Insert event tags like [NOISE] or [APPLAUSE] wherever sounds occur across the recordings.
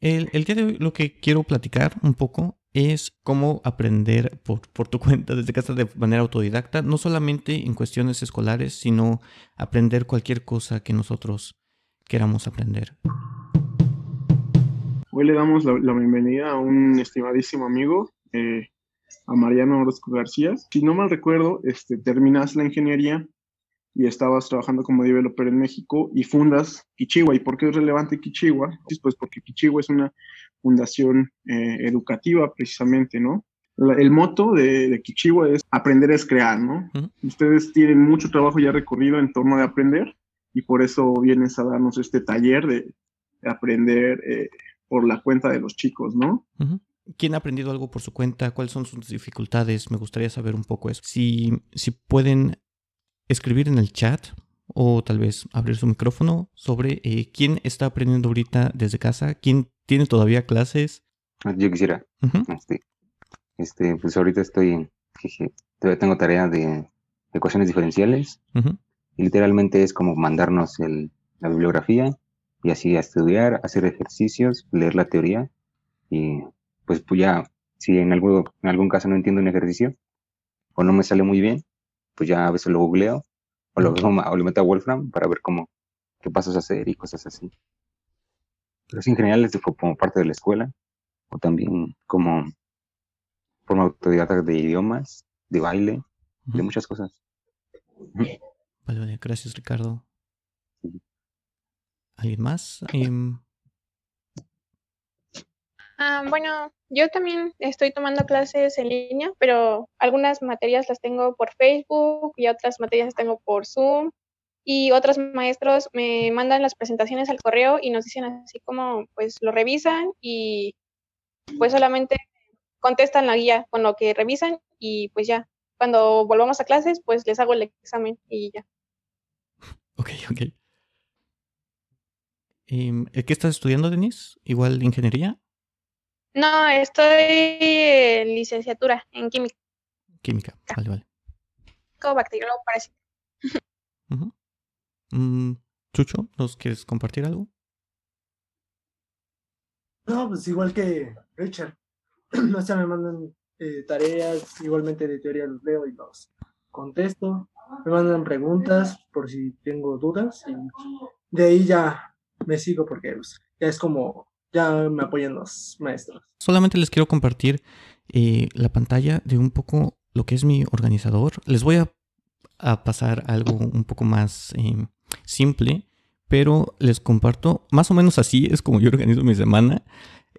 El, el, día de hoy lo que quiero platicar un poco es cómo aprender por, por, tu [LAUGHS] cuenta desde casa de manera autodidacta, no solamente en cuestiones escolares, sino aprender cualquier cosa que nosotros queramos aprender. Hoy le damos la, bienvenida a un estimadísimo amigo, eh, a Mariano Orozco García. Si no mal recuerdo, este, terminas la ingeniería y estabas trabajando como developer en México y fundas Kichiwa. ¿Y por qué es relevante Kichiwa? Pues porque Kichiwa es una fundación eh, educativa precisamente, ¿no? La, el moto de, de, es aprender es crear, ¿no? Uh -huh. Ustedes tienen mucho trabajo ya recorrido en torno de aprender y por eso vienes a darnos este taller de, de aprender eh, por la cuenta de los chicos, ¿no? Uh -huh. ¿Quién ha aprendido algo por su cuenta? ¿Cuáles son sus dificultades? Me gustaría saber un poco eso. Si, si pueden escribir en el chat o tal vez abrir su micrófono sobre eh, quién está aprendiendo ahorita desde casa, quién tiene todavía clases. Yo quisiera. Uh -huh. este, este, pues ahorita estoy, jeje, todavía tengo tarea de ecuaciones diferenciales. Uh -huh. Y literalmente es como mandarnos el, la bibliografía y así a estudiar, hacer ejercicios, leer la teoría y pues, pues ya, si en algún, en algún caso no entiendo un ejercicio o no me sale muy bien, pues ya a veces lo googleo o lo, o lo meto a Wolfram para ver cómo, qué pasos hacer y cosas así. Pero sí, en general es como parte de la escuela o también como forma autodidacta de idiomas, de baile, uh -huh. de muchas cosas. Vale, vale, gracias Ricardo. ¿Alguien más? Um... Ah, bueno, yo también estoy tomando clases en línea, pero algunas materias las tengo por Facebook y otras materias las tengo por Zoom. Y otros maestros me mandan las presentaciones al correo y nos dicen así como, pues lo revisan y pues solamente contestan la guía con lo que revisan y pues ya. Cuando volvamos a clases, pues les hago el examen y ya. Ok, ok. Em, ¿Qué estás estudiando, Denise? ¿Igual ingeniería? No, estoy en licenciatura en química. Química, vale, vale. Como bacteriólogo parece. Uh -huh. mm, Chucho, ¿nos quieres compartir algo? No, pues igual que Richard. [CLEARS THROAT] O sea, me mandan eh, tareas, igualmente de teoría los leo y los contesto. Me mandan preguntas por si tengo dudas y de ahí ya me sigo porque pues, ya es como ya me apoyan los maestros. Solamente les quiero compartir eh, la pantalla de un poco lo que es mi organizador. Les voy a, a pasar algo un poco más eh, simple, pero les comparto más o menos así es como yo organizo mi semana.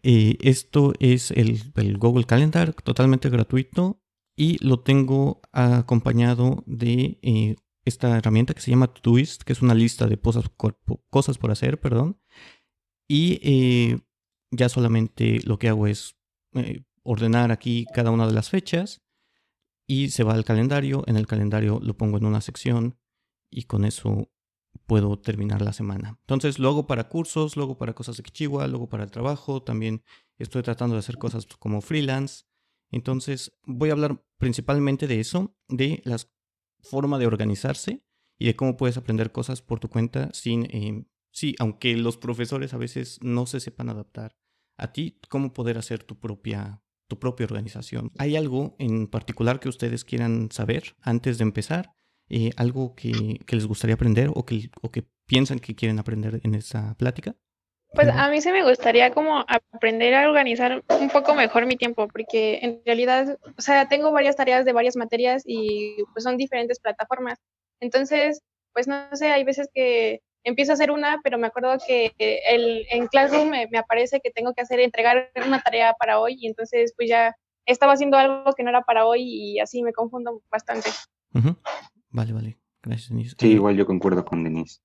Eh, esto es el, el, Google Calendar, totalmente gratuito, y lo tengo acompañado de eh, esta herramienta que se llama Todoist, que es una lista de cosas, cosas por hacer, perdón. Y eh, ya solamente lo que hago es eh, ordenar aquí cada una de las fechas y se va al calendario. En el calendario lo pongo en una sección y con eso puedo terminar la semana. Entonces lo hago para cursos, luego para cosas de Kichiwa, luego para el trabajo. También estoy tratando de hacer cosas como freelance. Entonces voy a hablar principalmente de eso, de la forma de organizarse y de cómo puedes aprender cosas por tu cuenta sin eh, Sí, aunque los profesores a veces no se sepan adaptar a ti, cómo poder hacer tu propia, tu propia organización. ¿Hay algo en particular que ustedes quieran saber antes de empezar? Eh, ¿Algo que, que, les gustaría aprender o que, o que piensan que quieren aprender en esa plática? Pues a mí sí me gustaría como aprender a organizar un poco mejor mi tiempo, porque en realidad, o sea, tengo varias tareas de varias materias y pues son diferentes plataformas. Entonces, pues no sé, hay veces que empiezo a hacer una, pero me acuerdo que el, en Classroom me, me, aparece que tengo que hacer, entregar una tarea para hoy, y entonces pues ya estaba haciendo algo que no era para hoy y así me confundo bastante. Uh -huh. Vale, vale. Gracias, Denise. Sí, igual yo concuerdo con Denise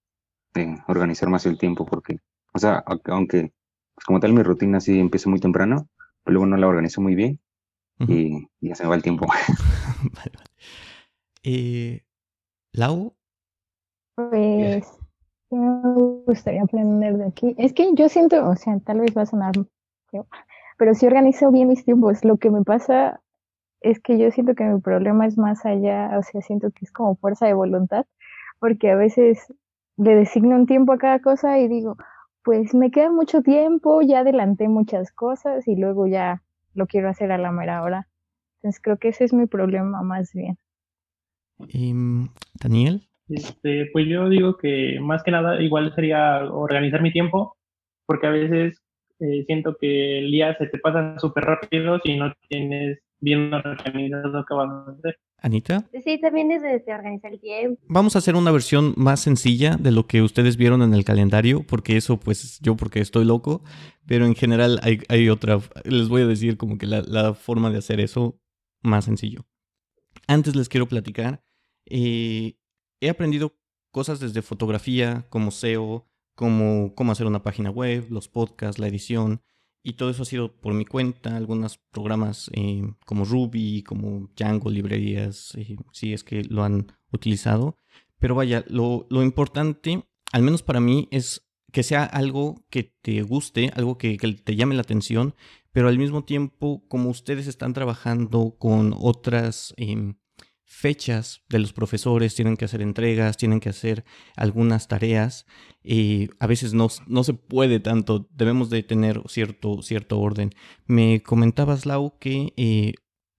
de organizar más el tiempo porque, o sea, aunque pues como tal mi rutina sí empieza muy temprano, pero luego no la organizo muy bien uh -huh. y, y, ya se me va el tiempo. [LAUGHS] vale, vale. Eh, Lau. Pues me gustaría aprender de aquí? Es que yo siento, o sea, tal vez va a sonar, pero si organizo bien mis tiempos. Lo que me pasa es que yo siento que mi problema es más allá, o sea, siento que es como fuerza de voluntad, porque a veces le designo un tiempo a cada cosa y digo, pues me queda mucho tiempo, ya adelanté muchas cosas y luego ya lo quiero hacer a la mera hora. Entonces creo que ese es mi problema más bien. ¿Y, Daniel? Este, pues yo digo que más que nada igual sería organizar mi tiempo, porque a veces eh, siento que el día se te pasa súper rápido si no tienes bien organizado lo que vas a hacer. Anita. Sí, también es de organizar el tiempo. Vamos a hacer una versión más sencilla de lo que ustedes vieron en el calendario, porque eso, pues yo porque estoy loco, pero en general hay, hay otra, les voy a decir como que la, la, forma de hacer eso más sencillo. Antes les quiero platicar, eh, he aprendido cosas desde fotografía, como SEO, como cómo hacer una página web, los podcasts, la edición, y todo eso ha sido por mi cuenta, algunos programas eh, como Ruby, como Django, librerías, eh, si es que lo han utilizado. Pero vaya, lo, importante, al menos para mí, es que sea algo que te guste, algo que, te llame la atención, pero al mismo tiempo, como ustedes están trabajando con otras... Eh, fechas de los profesores, tienen que hacer entregas, tienen que hacer algunas tareas y a veces no, no se puede tanto, debemos de tener cierto, cierto orden. Me comentabas, Lau, que eh,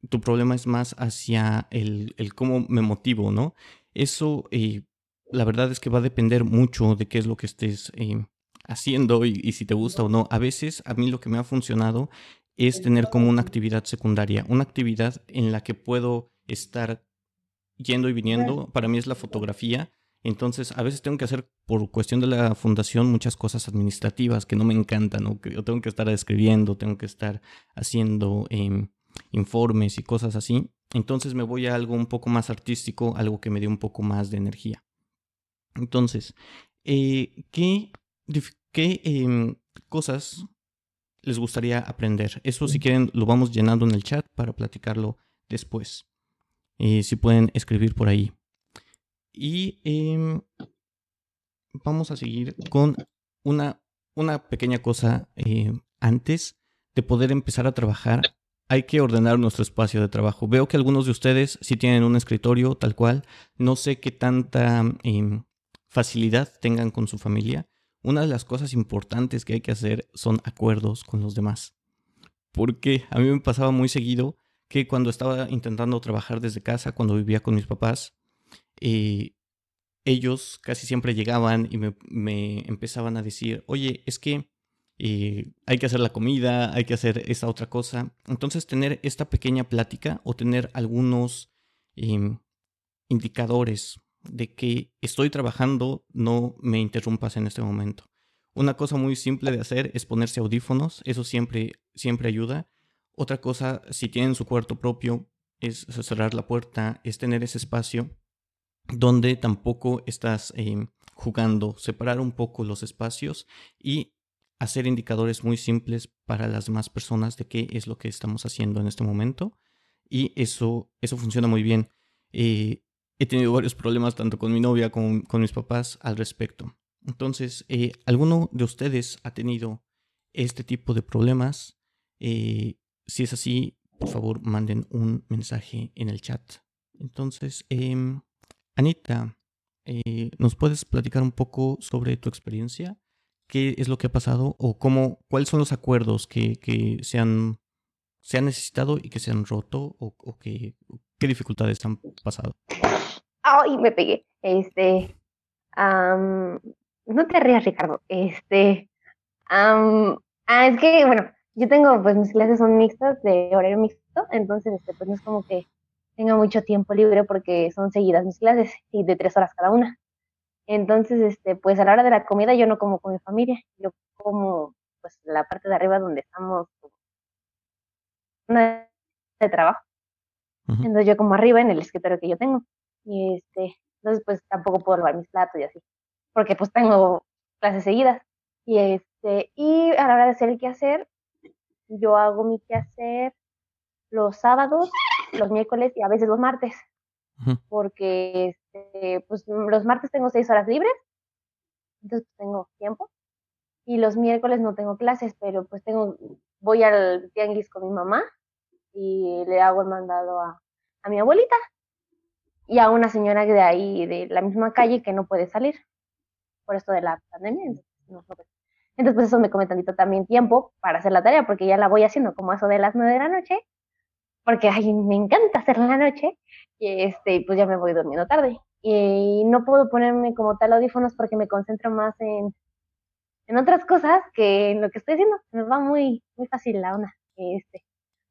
tu problema es más hacia el, el, cómo me motivo, ¿no? Eso, eh, la verdad es que va a depender mucho de qué es lo que estés eh, haciendo y, y si te gusta o no. A veces a mí lo que me ha funcionado es tener como una actividad secundaria, una actividad en la que puedo estar yendo y viniendo, para mí es la fotografía. Entonces, a veces tengo que hacer, por cuestión de la fundación, muchas cosas administrativas que no me encantan, yo tengo que estar escribiendo, tengo que estar haciendo em, informes y cosas así. Entonces me voy a algo un poco más artístico, algo que me dé un poco más de energía. Entonces, eh, ¿qué, qué em, cosas les gustaría aprender? Eso si quieren lo vamos llenando en el chat para platicarlo después si pueden escribir por ahí. Y em, vamos a seguir con una, una pequeña cosa eh, antes de poder empezar a trabajar. Hay que ordenar nuestro espacio de trabajo. Veo que algunos de ustedes sí tienen un escritorio tal cual. No sé qué tanta em, facilidad tengan con su familia. Una de las cosas importantes que hay que hacer son acuerdos con los demás. Porque a mí me pasaba muy seguido que cuando estaba intentando trabajar desde casa, cuando vivía con mis papás, eh, ellos casi siempre llegaban y me, empezaban a decir, oye, es que eh, hay que hacer la comida, hay que hacer esta otra cosa. Entonces tener esta pequeña plática o tener algunos em, indicadores de que estoy trabajando, no me interrumpas en este momento. Una cosa muy simple de hacer es ponerse audífonos, eso siempre, siempre ayuda. Otra cosa, si tienen su cuarto propio, es cerrar la puerta, es tener ese espacio donde tampoco estás em, jugando, separar un poco los espacios y hacer indicadores muy simples para las demás personas de qué es lo que estamos haciendo en este momento. Y eso, eso funciona muy bien. Eh, he tenido varios problemas tanto con mi novia como con mis papás al respecto. Entonces, eh, ¿alguno de ustedes ha tenido este tipo de problemas? Eh, si es así, por favor, manden un mensaje en el chat. Entonces, em, Anita, eh, ¿nos puedes platicar un poco sobre tu experiencia? ¿Qué es lo que ha pasado o cómo, cuáles son los acuerdos que, que se, han, se han necesitado y que se han roto o, qué dificultades han pasado? Ay, me pegué. Este, no te rías, Ricardo. Este, ah, es que, bueno, yo tengo, pues mis clases son mixtas, de horario mixto, entonces, este, pues no es como que tenga mucho tiempo libre porque son seguidas mis clases y de tres horas cada una. Entonces, este, pues a la hora de la comida yo no como con mi familia, yo como, pues, la parte de arriba donde estamos, una de trabajo. Entonces yo como arriba en el escritorio que yo tengo. Y este, entonces pues tampoco puedo lavar mis platos y así, porque pues tengo clases seguidas. Y este, y a la hora de hacer el quehacer, yo hago mi quehacer los sábados, los miércoles y a veces los martes, porque este, pues, los martes tengo seis horas libres, entonces pues, tengo tiempo, y los miércoles no tengo clases, pero pues tengo, voy al tianguis con mi mamá y le hago el mandado a, a mi abuelita y a una señora de ahí, de la misma calle, que no puede salir por esto de la pandemia. Entonces, pues eso me come tantito también tiempo para hacer la tarea, porque ya la voy haciendo como eso de las nueve de la noche, porque ay, me encanta hacerla en la noche, y este, pues ya me voy durmiendo tarde. Y no puedo ponerme como tal audífonos porque me concentro más en, en otras cosas que en lo que estoy haciendo. Me va muy, muy fácil la una. Este,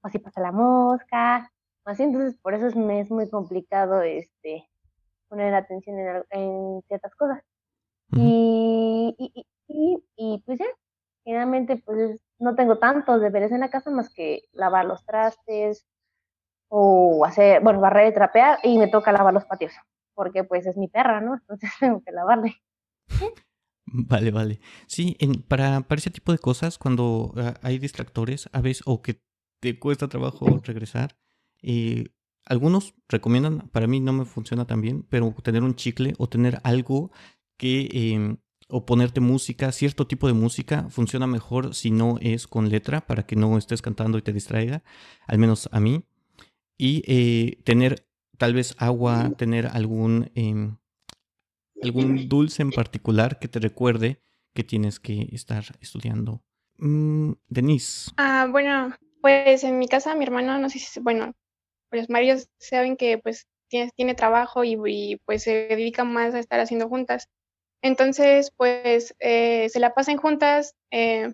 o así pasa la mosca, así, entonces por eso es, me es muy complicado este poner atención en, en ciertas cosas. y, y, y, pues ya, generalmente pues no tengo tantos deberes en la casa más que lavar los trastes o hacer, bueno, barrer y trapear y me toca lavar los patios, porque pues es mi perra, ¿no? Entonces [LAUGHS] tengo que lavarle. Vale, vale. Sí, para, para ese tipo de cosas, cuando uh, hay distractores, a veces, o que te cuesta trabajo regresar, eh, algunos recomiendan, para mí no me funciona tan bien, pero tener un chicle o tener algo que, eh, o ponerte música, cierto tipo de música, funciona mejor si no es con letra, para que no estés cantando y te distraiga, al menos a mí. Y eh, tener tal vez agua, tener algún, eh, algún dulce en particular que te recuerde que tienes que estar estudiando. Mm, Denise. Ah, bueno, pues en mi casa mi hermano, no sé si, bueno, pues Marios saben que pues tiene, tiene trabajo y, y, pues se dedica más a estar haciendo juntas. Entonces, pues eh, se la pasan juntas eh,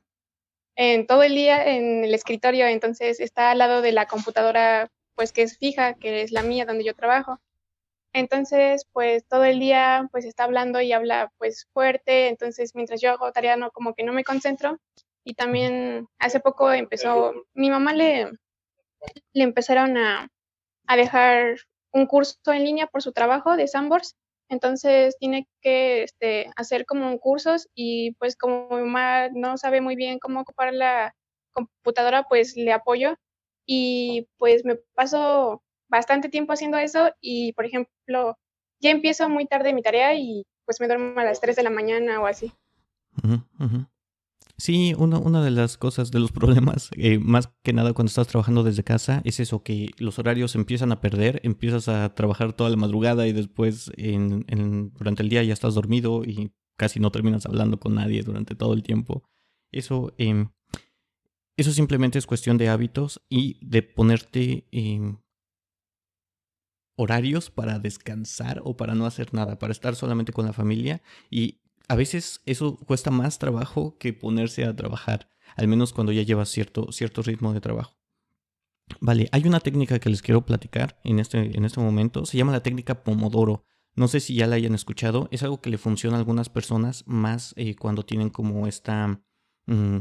en todo el día en el escritorio, entonces está al lado de la computadora pues que es fija, que es la mía donde yo trabajo. Entonces, pues todo el día pues está hablando y habla pues fuerte, entonces mientras yo hago tarea no como que no me concentro y también hace poco empezó, mi mamá le, le empezaron a, a dejar un curso en línea por su trabajo de Sandbox, entonces tiene que este, hacer como cursos y pues como mi mamá no sabe muy bien cómo ocupar la computadora, pues le apoyo y pues me paso bastante tiempo haciendo eso y, por ejemplo, ya empiezo muy tarde mi tarea y pues me duermo a las 3 de la mañana o así. Uh -huh. Sí, una, una de las cosas, de los [LAUGHS] problemas, eh, más que nada cuando estás trabajando desde casa, es eso, que los horarios empiezan a perder, empiezas a trabajar toda la madrugada y después en, en, durante el día ya estás dormido y casi no terminas hablando con nadie durante todo el tiempo. Eso eh, eso simplemente es cuestión de hábitos y de ponerte eh, horarios para descansar o para no hacer nada, para estar solamente con la familia. Y a veces eso cuesta más trabajo que ponerse a trabajar, al menos cuando ya llevas cierto, cierto ritmo de trabajo. Vale, hay una técnica que les quiero platicar en este, en este momento. Se llama la técnica Pomodoro. No sé si ya la hayan escuchado. Es algo que le funciona a algunas personas más eh, cuando tienen como esta... Mmm,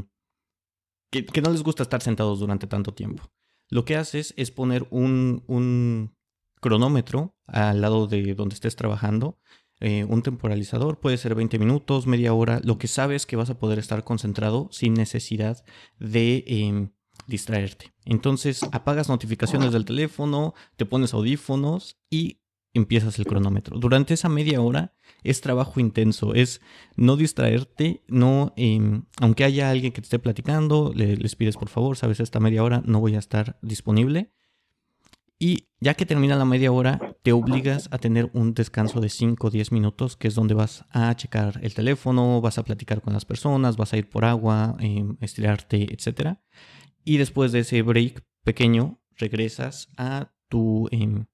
que, que, no les gusta estar sentados durante tanto tiempo. Lo que haces es poner un, un cronómetro al lado de donde estés trabajando, eh, un temporalizador, puede ser 20 minutos, media hora, lo que sabes que vas a poder estar concentrado sin necesidad de eh, distraerte. Entonces apagas notificaciones del teléfono, te pones audífonos y empiezas el cronómetro. Durante esa media hora es trabajo intenso, es no distraerte, no, eh, aunque haya alguien que te esté platicando, le, les pides por favor, sabes, esta media hora no voy a estar disponible. Y ya que termina la media hora, te obligas a tener un descanso de 5 o 10 minutos, que es donde vas a checar el teléfono, vas a platicar con las personas, vas a ir por agua, eh, estirarte, etc. Y después de ese break pequeño, regresas a tu eh,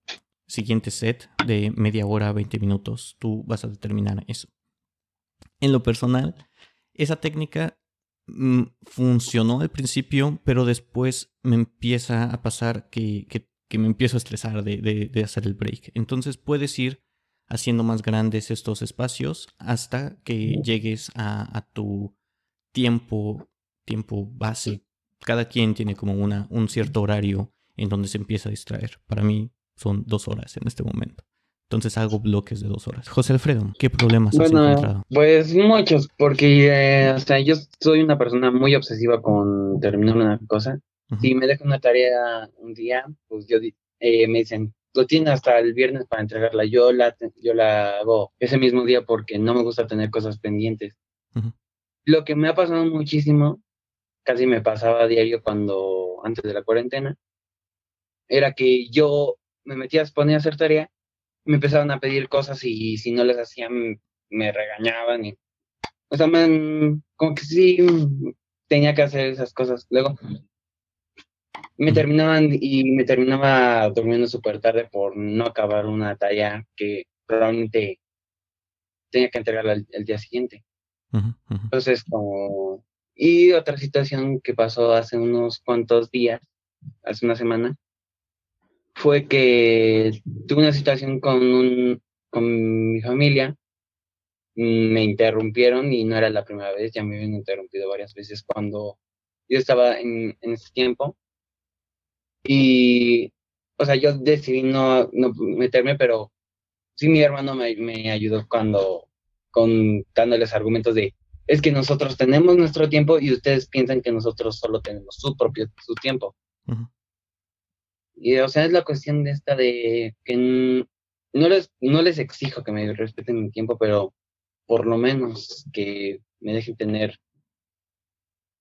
siguiente set de media hora, 20 minutos. Tú vas a determinar eso. En lo personal, esa técnica mmm, funcionó al principio, pero después me empieza a pasar que, que me empiezo a estresar de, de, de, hacer el break. Entonces puedes ir haciendo más grandes estos espacios hasta que llegues a, a tu tiempo, tiempo base. Cada quien tiene como una, un cierto horario en donde se empieza a distraer. Para mí son dos horas en este momento. Entonces hago bloques de dos horas. José Alfredo, ¿qué problemas bueno, has encontrado? Pues muchos, porque eh, o sea, yo soy una persona muy obsesiva con terminar una cosa. Uh -huh. Si me dejo una tarea un día, pues yo eh, me dicen, lo tienes hasta el viernes para entregarla. Yo la, yo la hago ese mismo día porque no me gusta tener cosas pendientes. Uh -huh. Lo que me ha pasado muchísimo, casi me pasaba a diario cuando, antes de la cuarentena, era que yo me metía, ponía a hacer tarea, me empezaban a pedir cosas y si no les hacían me regañaban y o sea, me, como que sí tenía que hacer esas cosas. Luego me terminaban y me terminaba durmiendo súper tarde por no acabar una tarea que probablemente tenía que entregar el, día siguiente. Entonces, como... Y otra situación que pasó hace unos cuantos días, hace una semana, fue que tuve una situación con, un, con mi familia, me interrumpieron y no era la primera vez, ya me habían interrumpido varias veces cuando yo estaba en, en ese tiempo. Y, o sea, yo decidí no, no meterme, pero sí mi hermano me, me ayudó cuando, con dándoles argumentos de, es que nosotros tenemos nuestro tiempo y ustedes piensan que nosotros solo tenemos su propio, su tiempo. Y, o sea, es la cuestión de esta de que no les, no les exijo que me respeten mi tiempo, pero por lo menos que me dejen tener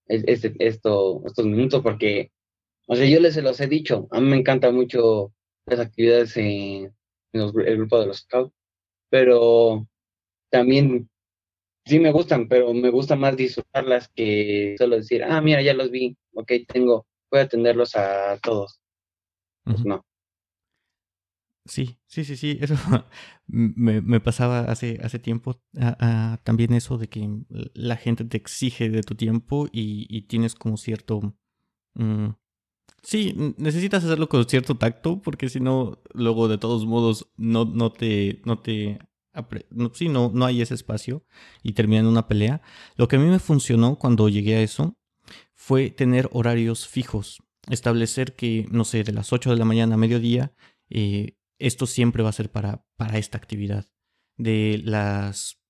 este, esto, estos minutos, porque, o sea, yo les se los he dicho, a mí me encanta mucho las actividades en, el grupo de los scouts, pero también sí me gustan, pero me gusta más disfrutarlas que solo decir, ah, mira, ya los vi, ok, tengo, voy a atenderlos a todos. Pues no. Sí, sí, sí, sí, eso [LAUGHS] me, me pasaba hace, hace tiempo también eso de que la gente te exige de tu tiempo y, tienes como cierto... Mm, sí, necesitas hacerlo con cierto tacto porque si no, luego de todos modos no, no te... No te sí, no, no hay ese espacio y termina en una pelea. Lo que a mí me funcionó cuando llegué a eso fue tener horarios fijos. Establecer que, no sé, de las 8 de la mañana a mediodía eh, esto siempre va a ser para, para esta actividad. De las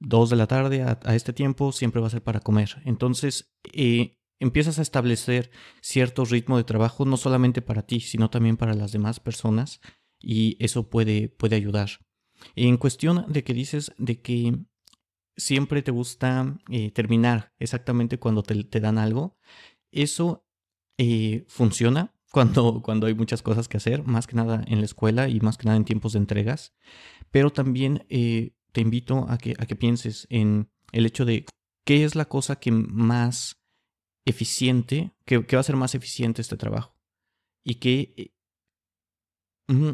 2 de la tarde a, este tiempo siempre va a ser para comer. Entonces eh, empiezas a establecer cierto ritmo de trabajo no solamente para ti, sino también para las demás personas y eso puede, puede ayudar. En cuestión de que dices de que siempre te gusta eh, terminar exactamente cuando te, te dan algo, eso eh, funciona [LAUGHS] cuando, cuando hay muchas cosas que hacer, más que nada en la escuela y más que nada en tiempos de entregas. Pero también eh, te invito a que, a que pienses en el hecho de qué es la cosa que más eficiente, que, va a ser más eficiente este trabajo. Y que eh,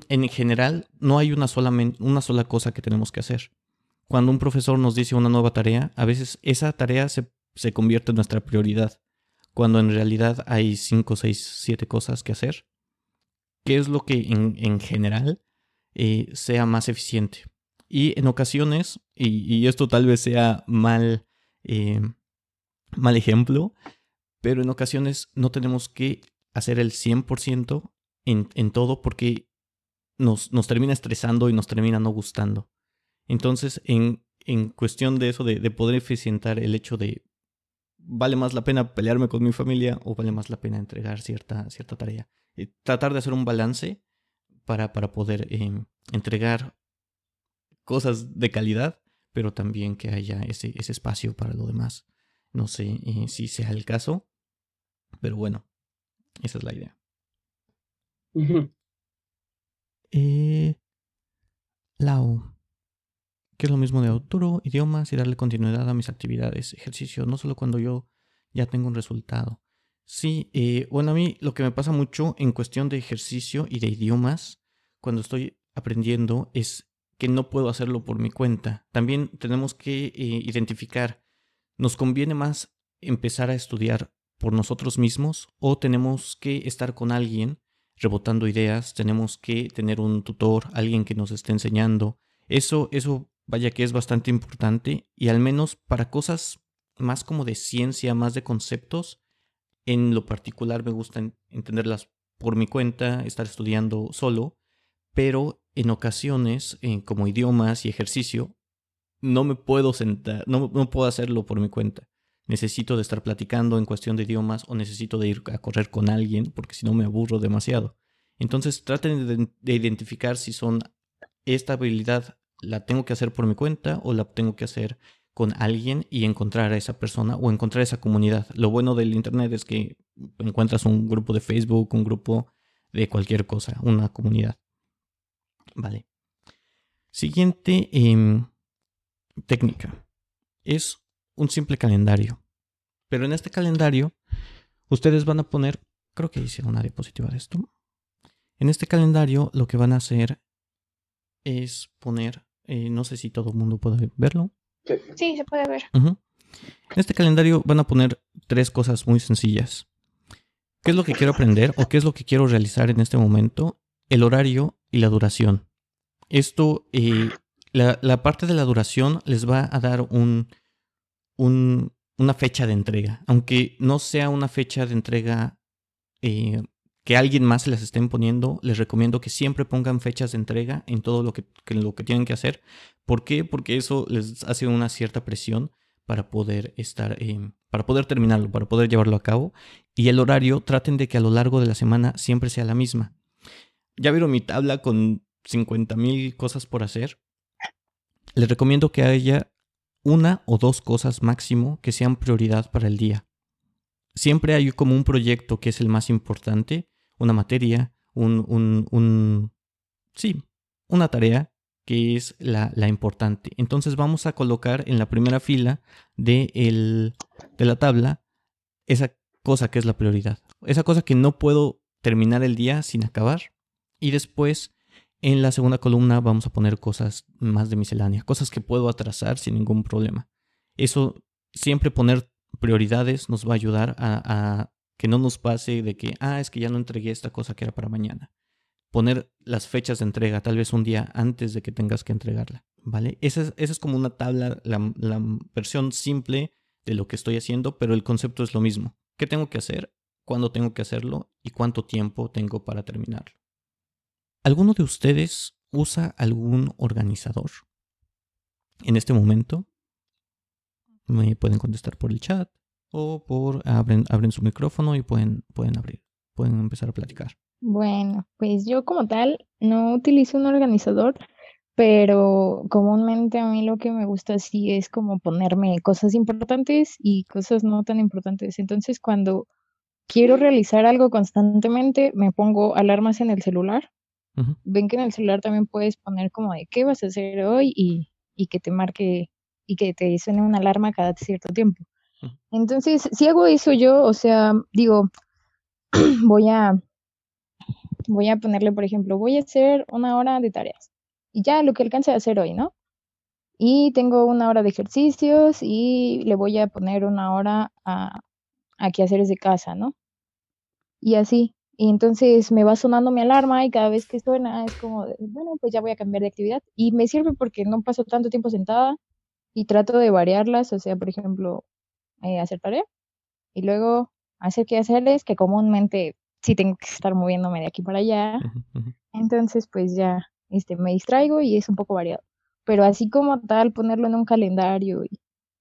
en general no hay una sola, una sola cosa que tenemos que hacer. Cuando un profesor nos dice una nueva tarea, a veces esa tarea se, se convierte en nuestra prioridad cuando en realidad hay 5, 6, 7 cosas que hacer? ¿Qué es lo que en, general eh, sea más eficiente? Y en ocasiones, y, esto tal vez sea mal, eh, mal ejemplo, pero en ocasiones no tenemos que hacer el 100% en, en todo porque nos, nos, termina estresando y nos termina no gustando. Entonces, en, en cuestión de eso, de, de poder eficientar el hecho de vale más la pena pelearme con mi familia o vale más la pena entregar cierta, cierta tarea. Y tratar de hacer un balance para, para poder em, entregar cosas de calidad, pero también que haya ese, ese espacio para lo demás. No sé eh, si sea el caso, pero bueno, esa es la idea. eh, Lau que es lo mismo de autor, idiomas y darle continuidad a mis actividades, ejercicio, no solo cuando yo ya tengo un resultado. Sí, eh, bueno, a mí lo que me pasa mucho en cuestión de ejercicio y de idiomas, cuando estoy aprendiendo, es que no puedo hacerlo por mi cuenta. También tenemos que eh, identificar, ¿nos conviene más empezar a estudiar por nosotros mismos o tenemos que estar con alguien rebotando ideas, tenemos que tener un tutor, alguien que nos esté enseñando? Eso, eso vaya que es bastante importante y al menos para cosas más como de ciencia, más de conceptos, en lo particular me gusta entenderlas por mi cuenta, estar estudiando solo, pero en ocasiones, eh, como idiomas y ejercicio, no me puedo sentar, no, no puedo hacerlo por mi cuenta. Necesito de estar platicando en cuestión de idiomas o necesito de ir a correr con alguien porque si no me aburro demasiado. Entonces traten de, de identificar si son esta habilidad la tengo que hacer por mi cuenta o la tengo que hacer con alguien y encontrar a esa persona o encontrar esa comunidad. Lo bueno del Internet es que encuentras un grupo de Facebook, un grupo de cualquier cosa, una comunidad. Vale. Siguiente em, técnica es un simple calendario. Pero en este calendario, ustedes van a poner, creo que hice una diapositiva de esto. En este calendario lo que van a hacer es poner, eh, no sé si todo el mundo puede verlo. Sí, se puede ver. En este calendario van a poner tres cosas muy sencillas. ¿Qué es lo que quiero aprender o qué es lo que quiero realizar en este momento? El horario y la duración. Esto, eh, la, parte de la duración les va a dar un, una fecha de entrega. Aunque no sea una fecha de entrega eh, que alguien más les estén poniendo, les recomiendo que siempre pongan fechas de entrega en todo lo que, lo que tienen que hacer. ¿Por qué? Porque eso les hace una cierta presión para poder estar, eh, para poder terminarlo, para poder llevarlo a cabo. Y el horario, traten de que a lo largo de la semana siempre sea la misma. Ya vieron mi tabla con 50 mil cosas por hacer. Les recomiendo que haya una o dos cosas máximo que sean prioridad para el día. Siempre hay como un proyecto que es el más importante, una materia, un, un, un sí, una tarea que es la, la, importante. Entonces vamos a colocar en la primera fila de, el, de la tabla esa cosa que es la prioridad. Esa cosa que no puedo terminar el día sin acabar. Y después en la segunda columna vamos a poner cosas más de miscelánea, cosas que puedo atrasar sin ningún problema. Eso, siempre poner prioridades nos va a ayudar a, que no nos pase de que, ah, es que ya no entregué esta cosa que era para mañana. Poner las fechas de entrega, tal vez un día antes de que tengas que entregarla, ¿vale? Esa es, es como una tabla, la, la versión simple de lo que estoy haciendo, pero el concepto es lo mismo. ¿Qué tengo que hacer? ¿Cuándo tengo que hacerlo? ¿Y cuánto tiempo tengo para terminarlo? ¿Alguno de ustedes usa algún organizador? En este momento me pueden contestar por el chat o por abren, abren su micrófono y pueden, pueden abrir, pueden empezar a platicar. Bueno, pues yo como tal no utilizo un organizador, pero comúnmente a mí lo que me gusta sí es como ponerme cosas importantes y cosas no tan importantes. Entonces cuando quiero realizar algo constantemente, me pongo alarmas en el celular Ven que en el celular también puedes poner como de qué vas a hacer hoy y, que te marque y que te suene una alarma cada cierto tiempo. Entonces, si hago eso yo, o sea, digo, [CLEARS THROAT] voy a voy a ponerle, por ejemplo, voy a hacer una hora de tareas y ya lo que alcance a hacer hoy, ¿no? Y tengo una hora de ejercicios y le voy a poner una hora a, a quehaceres de casa, ¿no? Y así. Y entonces me va sonando mi alarma y cada vez que suena es como, bueno, pues ya voy a cambiar de actividad. Y me sirve porque no paso tanto tiempo sentada y trato de variarlas, o sea, por ejemplo, eh, hacer tarea y luego hacer quehaceres que comúnmente sí tengo que estar moviéndome de aquí para allá. Entonces, pues ya este, me distraigo y es un poco variado. Pero así como tal, ponerlo en un calendario y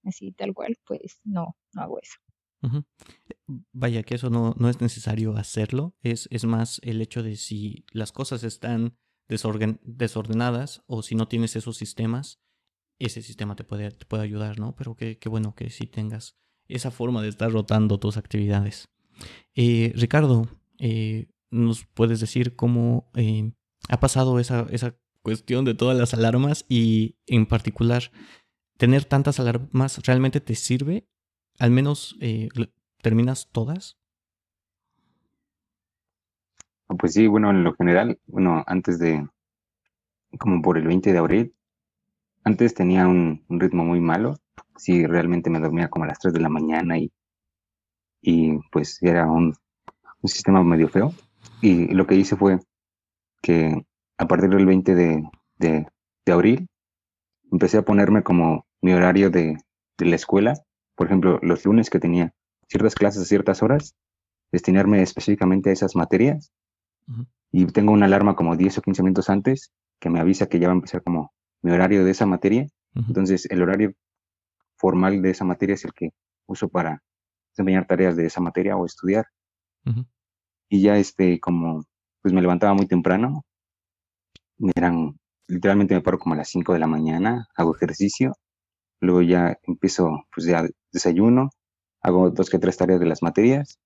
así tal cual, pues no, no hago eso. Vaya que eso no, no es necesario hacerlo, es, es, más el hecho de si las cosas están desordenadas o si no tienes esos sistemas, ese sistema te puede, te puede ayudar, ¿no? Pero qué, qué bueno que sí tengas esa forma de estar rotando tus actividades. Eh, Ricardo, eh, ¿nos puedes decir cómo eh, ha pasado esa, esa cuestión de todas las alarmas y en particular tener tantas alarmas realmente te sirve al menos eh, terminas todas. Pues sí, bueno, en lo general, bueno, antes de, como por el 20 de abril, antes tenía un, ritmo muy malo. Sí, realmente me dormía como a las 3 de la mañana y, y pues era un, un sistema medio feo. Y lo que hice fue que a partir del 20 de, de, de abril empecé a ponerme como mi horario de, de la escuela por ejemplo, los lunes que tenía ciertas clases a ciertas horas, destinarme específicamente a esas materias. Y tengo una alarma como 10 o 15 minutos antes que me avisa que ya va a empezar como mi horario de esa materia. Entonces, el horario formal de esa materia es el que uso para desempeñar tareas de esa materia o estudiar. Y ya este, como, pues me levantaba muy temprano, eran, literalmente me paro como a las 5 de la mañana, hago ejercicio, luego ya empiezo, pues ya desayuno, hago dos que tres tareas de las materias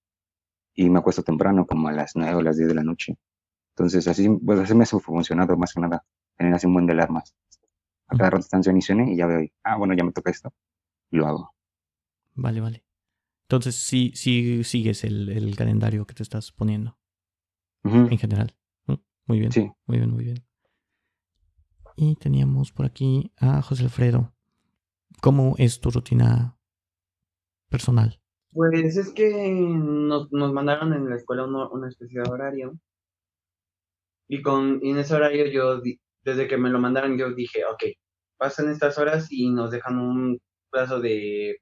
y me acuesto temprano, como a las nueve o las diez de la noche. Entonces, así, pues así me ha funcionado más que nada, tener así un buen de alarmas. A cada rato están y y ya veo, ah, bueno, ya me toca esto, y lo hago. Vale, vale. Entonces sí, sí sigues el, calendario que te estás poniendo. En general. Muy bien. Sí. Muy bien, muy bien. Y teníamos por aquí a José Alfredo. ¿Cómo es tu rutina personal? Pues es que nos, mandaron en la escuela una, especie de horario. Y con en ese horario yo, desde que me lo mandaron, yo dije, ok, pasan estas horas y nos dejan un plazo de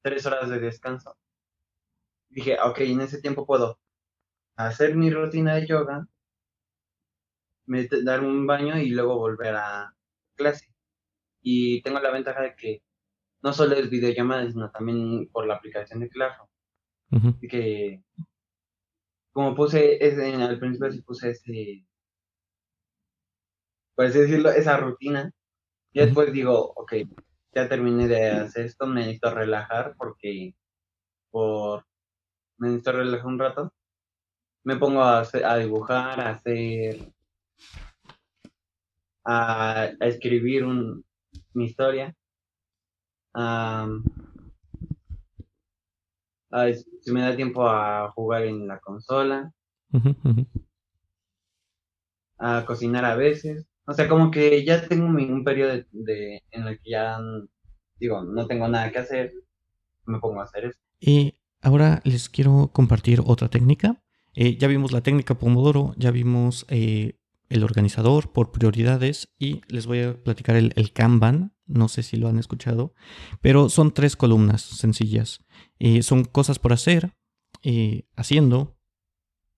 tres horas de descanso. Dije, ok, en ese tiempo puedo hacer mi rutina de yoga, dar un baño y luego volver a clase. Y tengo la ventaja de que no solo es videollamada, sino también por la aplicación de Claro. que como puse ese, al principio sí puse ese, por decirlo, esa rutina, y después digo, ok, ya terminé de hacer esto, me necesito relajar porque por me necesito relajar un rato. Me pongo a, a dibujar, a hacer, a, escribir un, mi historia. si me da tiempo a jugar en la consola. A cocinar a veces. O sea, como que ya tengo un periodo de, en el que ya, digo, no tengo nada que hacer, me pongo a hacer eso. Y ahora les quiero compartir otra técnica. Eh, ya vimos la técnica Pomodoro, ya vimos eh, el organizador por prioridades y les voy a platicar el, el, Kanban. No sé si lo han escuchado, pero son tres columnas sencillas. Eh, son cosas por hacer, haciendo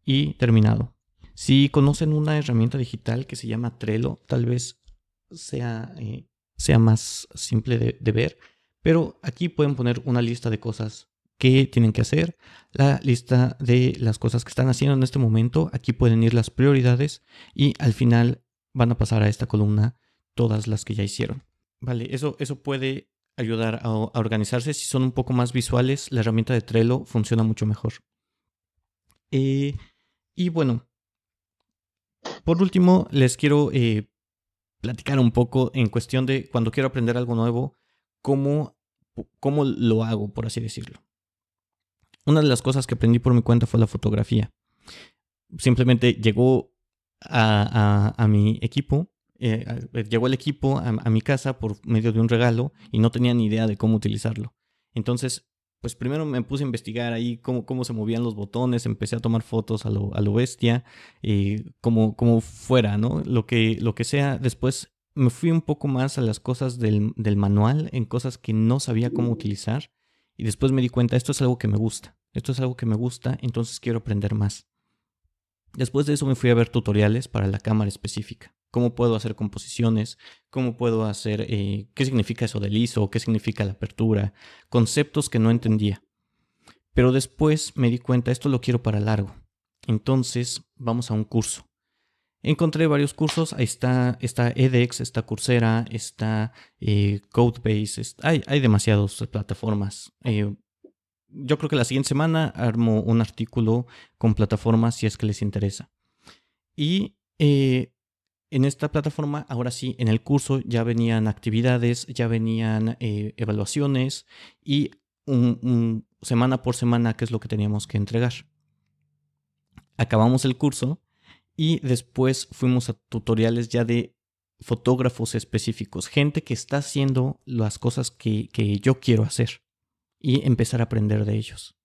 y terminado. Si conocen una herramienta digital que se llama Trello, tal vez sea, eh, sea más simple de, ver, pero aquí pueden poner una lista de cosas que tienen que hacer, la lista de las cosas que están haciendo en este momento, aquí pueden ir las prioridades y al final van a pasar a esta columna todas las que ya hicieron. Vale, eso, eso puede ayudar a, a organizarse. Si son un poco más visuales, la herramienta de Trello funciona mucho mejor. Eh, y bueno, por último, les quiero eh, platicar un poco en cuestión de cuando quiero aprender algo nuevo, cómo, cómo lo hago, por así decirlo. Una de las cosas que aprendí por mi cuenta fue la fotografía. Simplemente llegó a, mi equipo, eh, llegó el equipo a, mi casa por medio de un regalo y no tenía ni idea de cómo utilizarlo. Entonces pues primero me puse a investigar ahí cómo, cómo se movían los botones, empecé a tomar fotos a lo, a lo bestia, y como, como fuera, ¿no? Lo que, lo que sea. Después me fui un poco más a las cosas del, del manual, en cosas que no sabía cómo utilizar. Y después me di cuenta, esto es algo que me gusta. Esto es algo que me gusta, entonces quiero aprender más. Después de eso me fui a ver tutoriales para la cámara específica cómo puedo hacer composiciones, cómo puedo hacer, eh, qué significa eso del ISO, qué significa la apertura, conceptos que no entendía. Pero después me di cuenta, esto lo quiero para largo. Entonces vamos a un curso. Encontré varios cursos, ahí está, está edX, está Coursera, está eh, Codebase, hay, hay demasiadas plataformas. Eh, yo creo que la siguiente semana armo un artículo con plataformas si es que les interesa. Y en esta plataforma, ahora sí, en el curso ya venían actividades, ya venían eh, evaluaciones y semana por semana qué es lo que teníamos que entregar. Acabamos el curso y después fuimos a tutoriales ya de fotógrafos específicos, gente que está haciendo las cosas que, yo quiero hacer y empezar a aprender de ellos.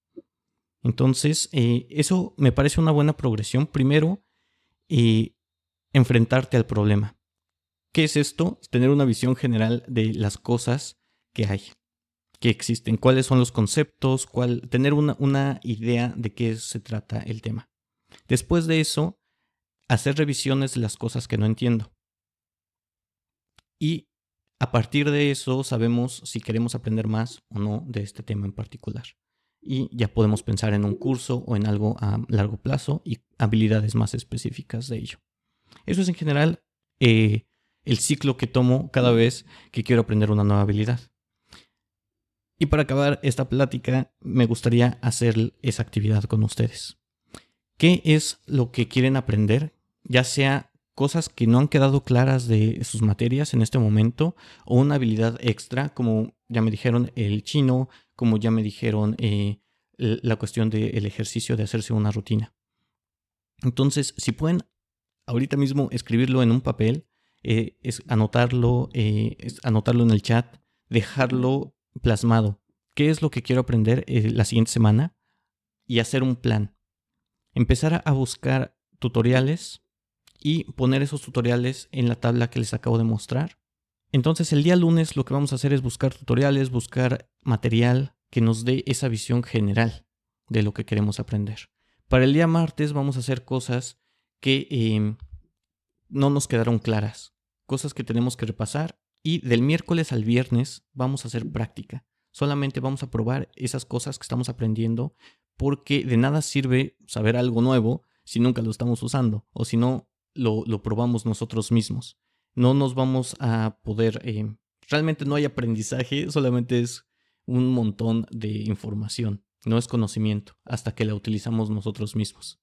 Entonces, eh, eso me parece una buena progresión. Primero, eh, enfrentarte al problema. ¿Qué es esto? Tener una visión general de las cosas que hay, que existen, cuáles son los conceptos, cuál, tener una, una idea de qué se trata el tema. Después de eso, hacer revisiones de las cosas que no entiendo. Y a partir de eso sabemos si queremos aprender más o no de este tema en particular. Y ya podemos pensar en un curso o en algo a largo plazo y habilidades más específicas de ello. Eso es en general eh, el ciclo que tomo cada vez que quiero aprender una nueva habilidad. Y para acabar esta plática, me gustaría hacer esa actividad con ustedes. ¿Qué es lo que quieren aprender? Ya sea cosas que no han quedado claras de sus materias en este momento o una habilidad extra, como ya me dijeron, el chino, como ya me dijeron, eh, la cuestión del ejercicio de hacerse una rutina. Entonces, si pueden ahorita mismo escribirlo en un papel, eh, es anotarlo, eh, anotarlo en el chat, dejarlo plasmado. ¿Qué es lo que quiero aprender la siguiente semana? Y hacer un plan. Empezar a buscar tutoriales y poner esos tutoriales en la tabla que les acabo de mostrar. Entonces el día lunes lo que vamos a hacer es buscar tutoriales, buscar material que nos dé esa visión general de lo que queremos aprender. Para el día martes vamos a hacer cosas que em, no nos quedaron claras, cosas que tenemos que repasar y del miércoles al viernes vamos a hacer práctica. Solamente vamos a probar esas cosas que estamos aprendiendo porque de nada sirve saber algo nuevo si nunca lo estamos usando o si no lo, probamos nosotros mismos. No nos vamos a poder... Eh, realmente no hay aprendizaje, solamente es un montón de información, no es conocimiento, hasta que la utilizamos nosotros mismos.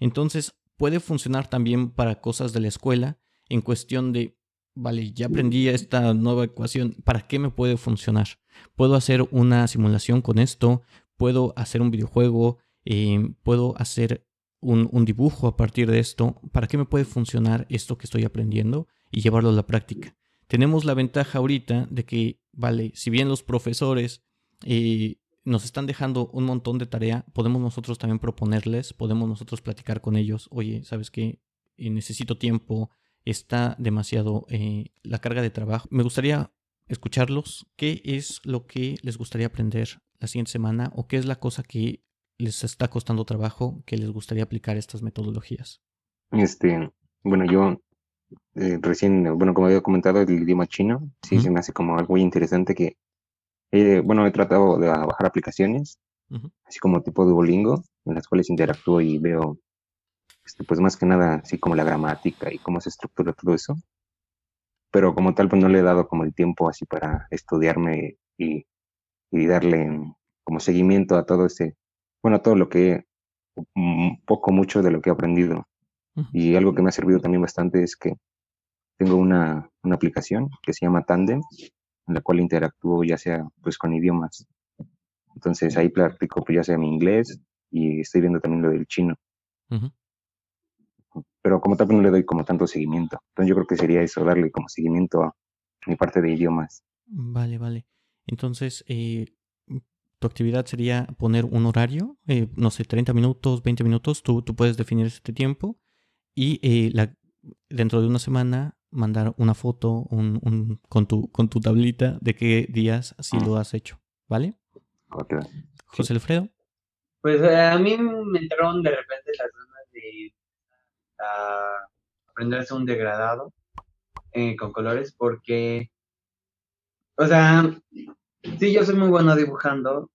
Entonces, puede funcionar también para cosas de la escuela en cuestión de, vale, ya aprendí esta nueva ecuación, ¿para qué me puede funcionar? Puedo hacer una simulación con esto, puedo hacer un videojuego, eh, puedo hacer un, dibujo a partir de esto, ¿para qué me puede funcionar esto que estoy aprendiendo y llevarlo a la práctica? Tenemos la ventaja ahorita de que, vale, si bien los profesores eh, nos están dejando un montón de tarea, podemos nosotros también proponerles, podemos nosotros platicar con ellos, oye, ¿sabes qué? Eh, necesito tiempo, está demasiado eh, la carga de trabajo. Me gustaría escucharlos, qué es lo que les gustaría aprender la siguiente semana o qué es la cosa que les está costando trabajo que les gustaría aplicar estas metodologías? Este, bueno, yo eh, recién, bueno, como había comentado, el idioma chino, sí, se me hace como algo muy interesante que, eh, bueno, he tratado de bajar aplicaciones, así como tipo Duolingo, en las cuales interactúo y veo, este, pues más que nada, así como la gramática y cómo se estructura todo eso. Pero como tal, pues no le he dado como el tiempo así para estudiarme y, y darle como seguimiento a todo ese bueno, todo lo que, un poco, mucho de lo que he aprendido. Y algo que me ha servido también bastante es que tengo una, una aplicación que se llama Tandem, en la cual interactúo ya sea pues con idiomas. Entonces ahí practico pues ya sea mi inglés y estoy viendo también lo del chino. Pero como tal pues, no le doy como tanto seguimiento. Entonces yo creo que sería eso, darle como seguimiento a mi parte de idiomas. Vale, vale. Entonces, eh, tu actividad sería poner un horario, eh, no sé, 30 minutos, 20 minutos, tú, tú puedes definir este tiempo y eh, la, dentro de una semana mandar una foto un, con, tu, con tu tablita de qué días sí lo has hecho, ¿vale? José Alfredo. Pues eh, a mí me entraron de repente las ganas de aprenderse un degradado con colores porque, o sea, Sí, yo soy muy bueno dibujando,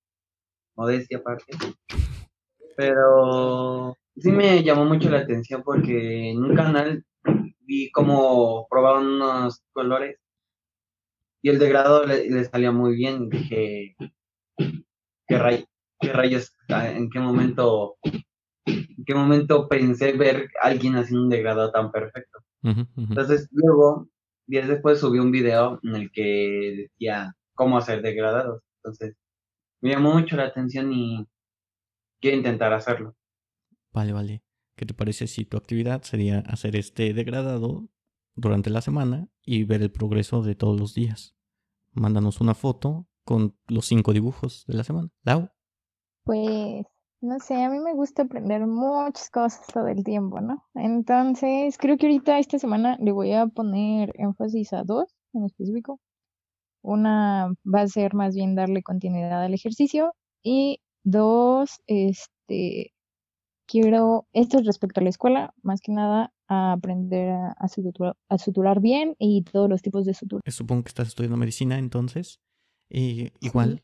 modestia aparte, pero sí me llamó mucho la atención porque en un canal vi cómo probaban unos colores y el degradado le, salía muy bien. Dije, ¿qué, qué rayos? ¿En qué momento? ¿En qué momento pensé ver a alguien haciendo un degradado tan perfecto? Entonces, luego, días después subí un video en el que decía cómo hacer degradados. Entonces, me llamó mucho la atención y quiero intentar hacerlo. Vale, vale. ¿Qué te parece si tu actividad sería hacer este degradado durante la semana y ver el progreso de todos los días? Mándanos una foto con los cinco dibujos de la semana. Lau. Pues, no sé, a mí me gusta aprender muchas cosas todo el tiempo, ¿no? Entonces, creo que ahorita esta semana le voy a poner énfasis a dos en específico. Una va a ser más bien darle continuidad al ejercicio y dos, este, quiero, esto es respecto a la escuela, más que nada a aprender a, suturar, bien y todos los tipos de sutura. Supongo que estás estudiando medicina entonces. Eh, igual,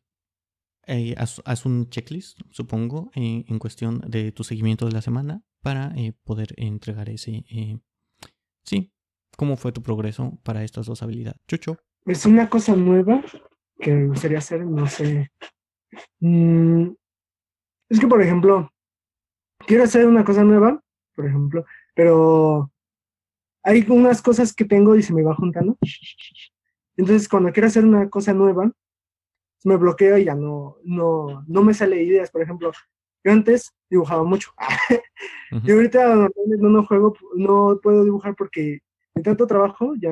eh, haz, un checklist, supongo, eh, en cuestión de tu seguimiento de la semana para poder entregar ese... sí, ¿cómo fue tu progreso para estas dos habilidades? Chucho es una cosa nueva que me gustaría hacer, no sé. Mm, es que, por ejemplo, quiero hacer una cosa nueva, por ejemplo, pero hay unas cosas que tengo y se me va juntando. Entonces, cuando quiero hacer una cosa nueva, me bloqueo y ya no, no, no me sale ideas. Por ejemplo, yo antes dibujaba mucho. Y ahorita no, no juego, no puedo dibujar porque de tanto trabajo ya,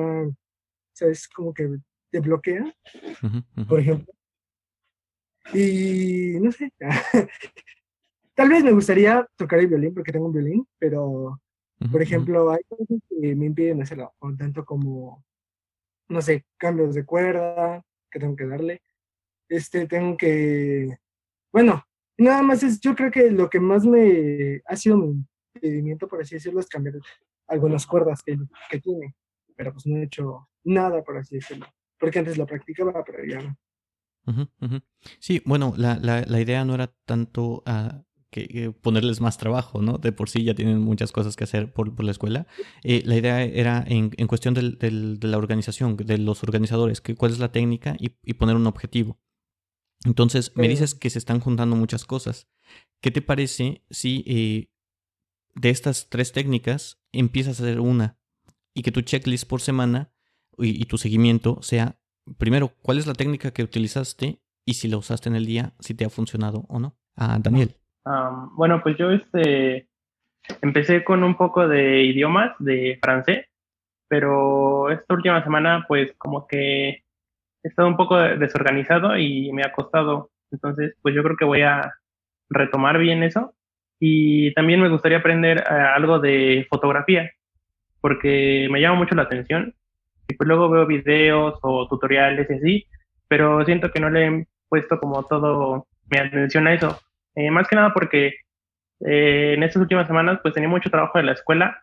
¿sabes? Como que te bloquea, por ejemplo. Y no sé. [LAUGHS] Tal vez me gustaría tocar el violín porque tengo un violín, pero, por ejemplo, hay cosas que me impiden hacerlo, tanto como, no sé, cambios de cuerda que tengo que darle. Este, tengo que, bueno, nada más es, yo creo que lo que más me ha sido mi impedimento, por así decirlo, es cambiar algunas cuerdas que, que tiene, pero pues no he hecho nada, por así decirlo, porque antes lo practicaba, pero ya no. Sí, bueno, la, la, la, idea no era tanto uh, que, ponerles más trabajo, ¿no? De por sí ya tienen muchas cosas que hacer por, por la escuela. Eh, la idea era en, en cuestión del, del, de la organización, de los organizadores, que, cuál es la técnica y, y poner un objetivo. Entonces, me dices que se están juntando muchas cosas. ¿Qué te parece si eh, de estas tres técnicas empiezas a hacer una y que tu checklist por semana y, tu seguimiento sea, primero, cuál es la técnica que utilizaste y si la usaste en el día, si te ha funcionado o no? Ah, Daniel. bueno, pues yo este, empecé con un poco de idiomas, de francés, pero esta última semana pues como que he estado un poco desorganizado y me ha costado. Entonces, pues yo creo que voy a retomar bien eso. Y también me gustaría aprender eh, algo de fotografía, porque me llama mucho la atención. Y pues luego veo videos o tutoriales y así, pero siento que no le he puesto como todo mi atención a eso. Eh, más que nada porque eh, en estas últimas semanas pues tenía mucho trabajo de la escuela,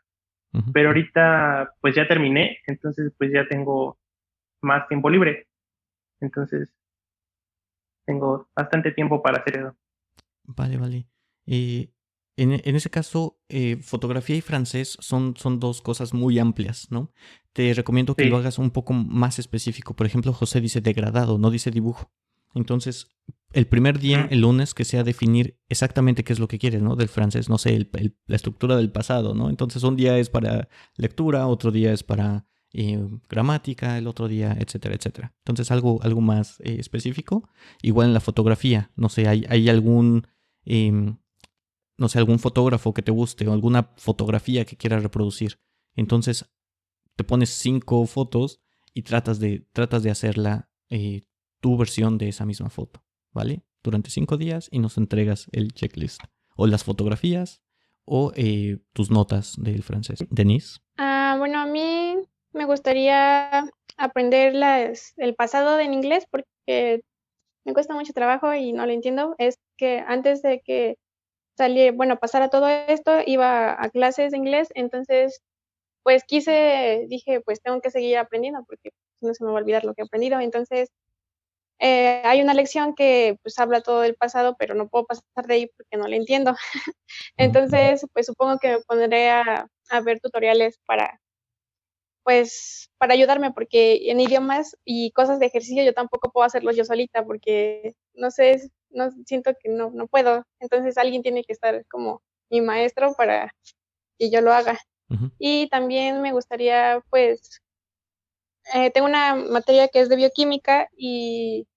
pero ahorita pues ya terminé, entonces pues ya tengo más tiempo libre. Entonces, tengo bastante tiempo para hacer eso. Vale, vale. Eh, en, en, ese caso, eh, fotografía y francés son, son dos cosas muy amplias, ¿no? Te recomiendo que lo hagas un poco más específico. Por ejemplo, José dice degradado, no dice dibujo. Entonces, el primer día, el lunes, que sea definir exactamente qué es lo que quieres, ¿no? Del francés, no sé, la estructura del pasado, ¿no? Entonces, un día es para lectura, otro día es para eh, gramática el otro día, etcétera, etcétera. Entonces algo, algo más eh, específico. Igual en la fotografía, no sé, hay, hay algún, em, no sé, algún fotógrafo que te guste o alguna fotografía que quieras reproducir. Entonces te pones cinco fotos y tratas de, tratas de hacerla eh, tu versión de esa misma foto, ¿vale? Durante cinco días y nos entregas el checklist. O las fotografías o tus notas del francés. Denise. Ah, bueno, a mí me gustaría aprender el pasado en inglés porque me cuesta mucho trabajo y no lo entiendo. Es que antes de que saliera, bueno, pasara todo esto, iba a clases de inglés, entonces, pues quise, dije, pues tengo que seguir aprendiendo porque no se me va a olvidar lo que he aprendido. Entonces, eh, hay una lección que pues habla todo del pasado, pero no puedo pasar de ahí porque no la entiendo. [LAUGHS] entonces, pues supongo que me pondré a, a ver tutoriales para pues para ayudarme, porque en idiomas y cosas de ejercicio yo tampoco puedo hacerlos yo solita, porque no sé, no siento que no, no puedo. Entonces alguien tiene que estar como mi maestro para que yo lo haga. Y también me gustaría, pues, eh, tengo una materia que es de bioquímica y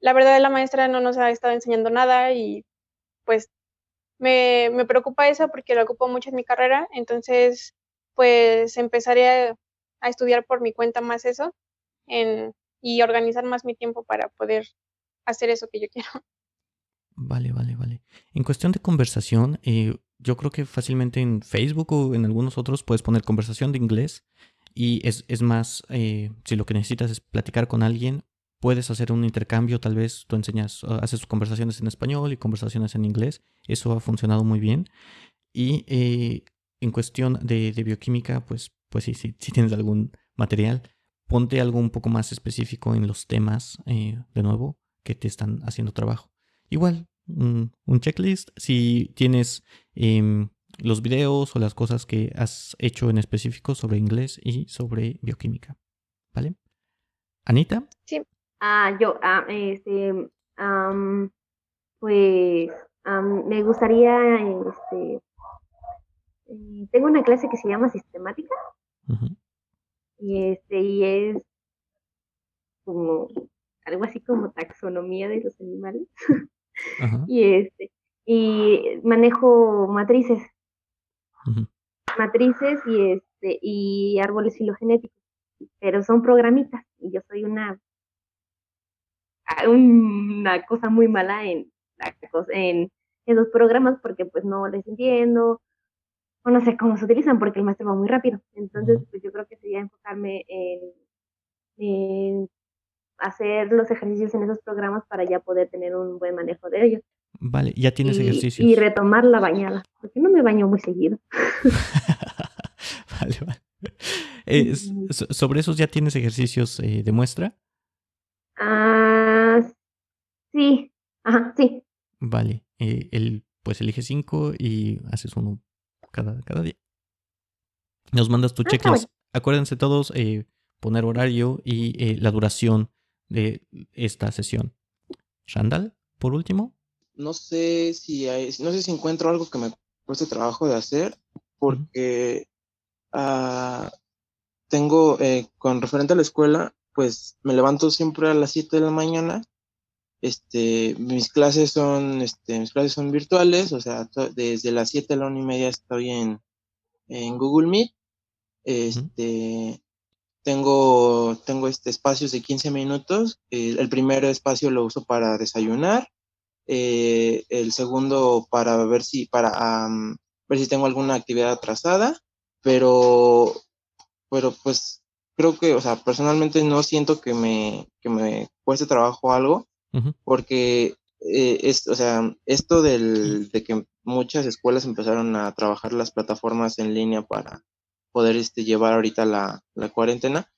la verdad la maestra no nos ha estado enseñando nada y pues me, me preocupa eso porque lo ocupo mucho en mi carrera, entonces pues empezaré a estudiar por mi cuenta más eso en, y organizar más mi tiempo para poder hacer eso que yo quiero. Vale, vale, vale. En cuestión de conversación, eh, yo creo que fácilmente en Facebook o en algunos otros puedes poner conversación de inglés y es, es más, eh, si lo que necesitas es platicar con alguien, puedes hacer un intercambio, tal vez tú enseñas, haces conversaciones en español y conversaciones en inglés, eso ha funcionado muy bien. Y eh, en cuestión de, de, bioquímica, pues pues sí, sí, si tienes algún material, ponte algo un poco más específico en los temas, eh, de nuevo, que te están haciendo trabajo. Igual, un, checklist, si tienes em, los videos o las cosas que has hecho en específico sobre inglés y sobre bioquímica. ¿Vale? Anita. Sí. Ah, yo, ah, este, pues, me gustaría, este, eh, tengo una clase que se llama sistemática y este, y es como algo así como taxonomía de los animales. [LAUGHS] y este, y manejo matrices. Matrices y este, y árboles filogenéticos. Pero son programitas, y yo soy una una cosa muy mala en, en esos programas porque pues no les entiendo o no sé cómo se utilizan porque el maestro va muy rápido. Entonces, pues yo creo que sería enfocarme en, hacer los ejercicios en esos programas para ya poder tener un buen manejo de ellos. Vale, ya tienes ejercicios. Y retomar la bañada, porque no me baño muy seguido. [LAUGHS] vale, vale. Eh, ¿Sobre esos ya tienes ejercicios eh, de muestra? Ah, sí, ajá, sí. Vale, eh, el, pues elige cinco y haces uno cada, cada día. Nos mandas tu ah, checklist. Acuérdense todos eh, poner horario y eh, la duración de esta sesión. Randall, por último. No sé si hay, no sé si encuentro algo que me cueste trabajo de hacer, porque ah, tengo, eh, con referente a la escuela, pues me levanto siempre a las 7 de la mañana este, mis clases son, este, mis clases son virtuales, o sea, desde las 7 a la 1 y media estoy en, en Google Meet. Este, tengo, tengo este espacios de 15 minutos. el primer espacio lo uso para desayunar. Eh, el segundo para ver si, para ver si tengo alguna actividad atrasada. Pero, pero pues creo que, o sea, personalmente no siento que me, que me cueste trabajo algo porque eh, es, o sea, esto del, de que muchas escuelas empezaron a trabajar las plataformas en línea para poder este, llevar ahorita la, la cuarentena,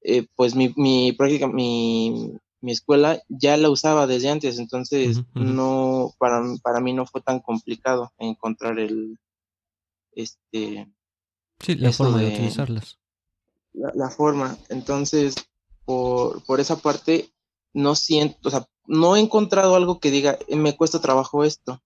eh, pues mi, mi práctica, mi, mi escuela ya la usaba desde antes, entonces no, para, para mí no fue tan complicado encontrar el, este... Sí, la forma de, utilizarlas. La, la, forma, entonces, por, por esa parte, no siento, o sea, no he encontrado algo que diga, eh, me cuesta trabajo esto.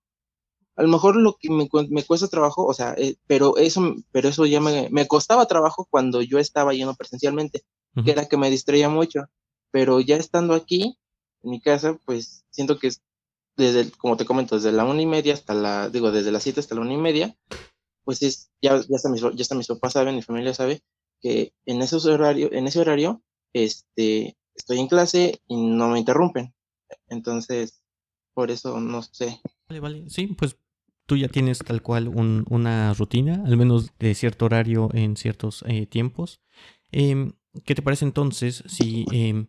A lo mejor lo que me, cuesta trabajo, o sea, eh, pero eso, pero eso ya me, me, costaba trabajo cuando yo estaba yendo presencialmente, que era que me distraía mucho. Pero ya estando aquí, en mi casa, pues siento que es desde, como te comento, desde la una y media hasta la, digo, desde las siete hasta la una y media, pues es, ya, ya hasta mis, ya hasta mis papás saben, mi familia sabe, que en esos horarios, en ese horario, este, estoy en clase y no me interrumpen. Entonces, por eso no sé. Vale, vale. Sí, pues tú ya tienes tal cual una rutina, al menos de cierto horario en ciertos eh, tiempos. Em, ¿Qué te parece entonces si em,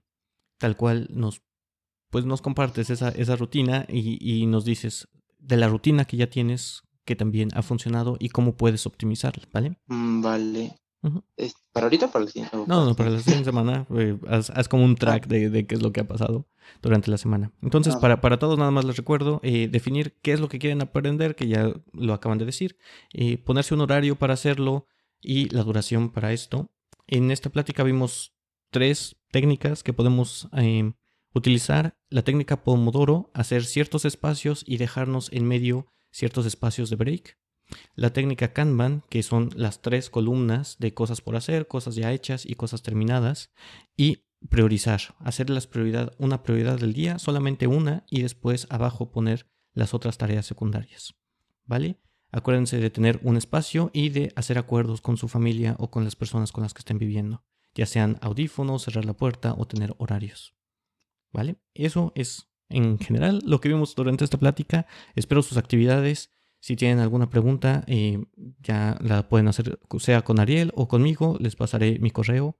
tal cual nos, pues nos compartes esa, esa rutina y, y, nos dices de la rutina que ya tienes que también ha funcionado y cómo puedes optimizarla, ¿vale? ¿Para ahorita o para la siguiente? No, no, para la siguiente semana. Eh, haz, como un track de, de, qué es lo que ha pasado durante la semana. Entonces, ah. para, para todos, nada más les recuerdo eh, definir qué es lo que quieren aprender, que ya lo acaban de decir, eh, ponerse un horario para hacerlo y la duración para esto. En esta plática vimos tres técnicas que podemos utilizar. La técnica Pomodoro, hacer ciertos espacios y dejarnos en medio ciertos espacios de break. La técnica Kanban, que son las tres columnas de cosas por hacer, cosas ya hechas y cosas terminadas. Y priorizar, hacer las prioridad, una prioridad del día, solamente una, y después abajo poner las otras tareas secundarias. ¿Vale? Acuérdense de tener un espacio y de hacer acuerdos con su familia o con las personas con las que estén viviendo, ya sean audífonos, cerrar la puerta o tener horarios. ¿Vale? Eso es en general lo que vimos durante esta plática. Espero sus actividades si tienen alguna pregunta, eh, ya la pueden hacer, sea con Ariel o conmigo, les pasaré mi correo.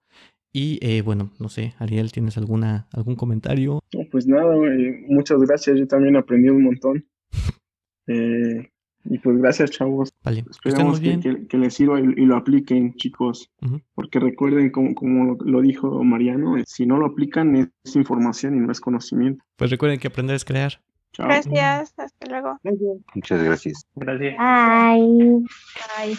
Y eh, bueno, no sé, Ariel, ¿tienes alguna, algún comentario? Pues nada, muchas gracias, yo también aprendí un montón. [LAUGHS] Eh, y pues gracias, chavos. Vale, Esperemos que, que, les sirva y, lo apliquen, chicos. Porque recuerden, como, como lo dijo Mariano, si no lo aplican es información y no es conocimiento. Pues recuerden que aprender es crear. Gracias, hasta luego. Muchas gracias. Gracias. Bye. Bye.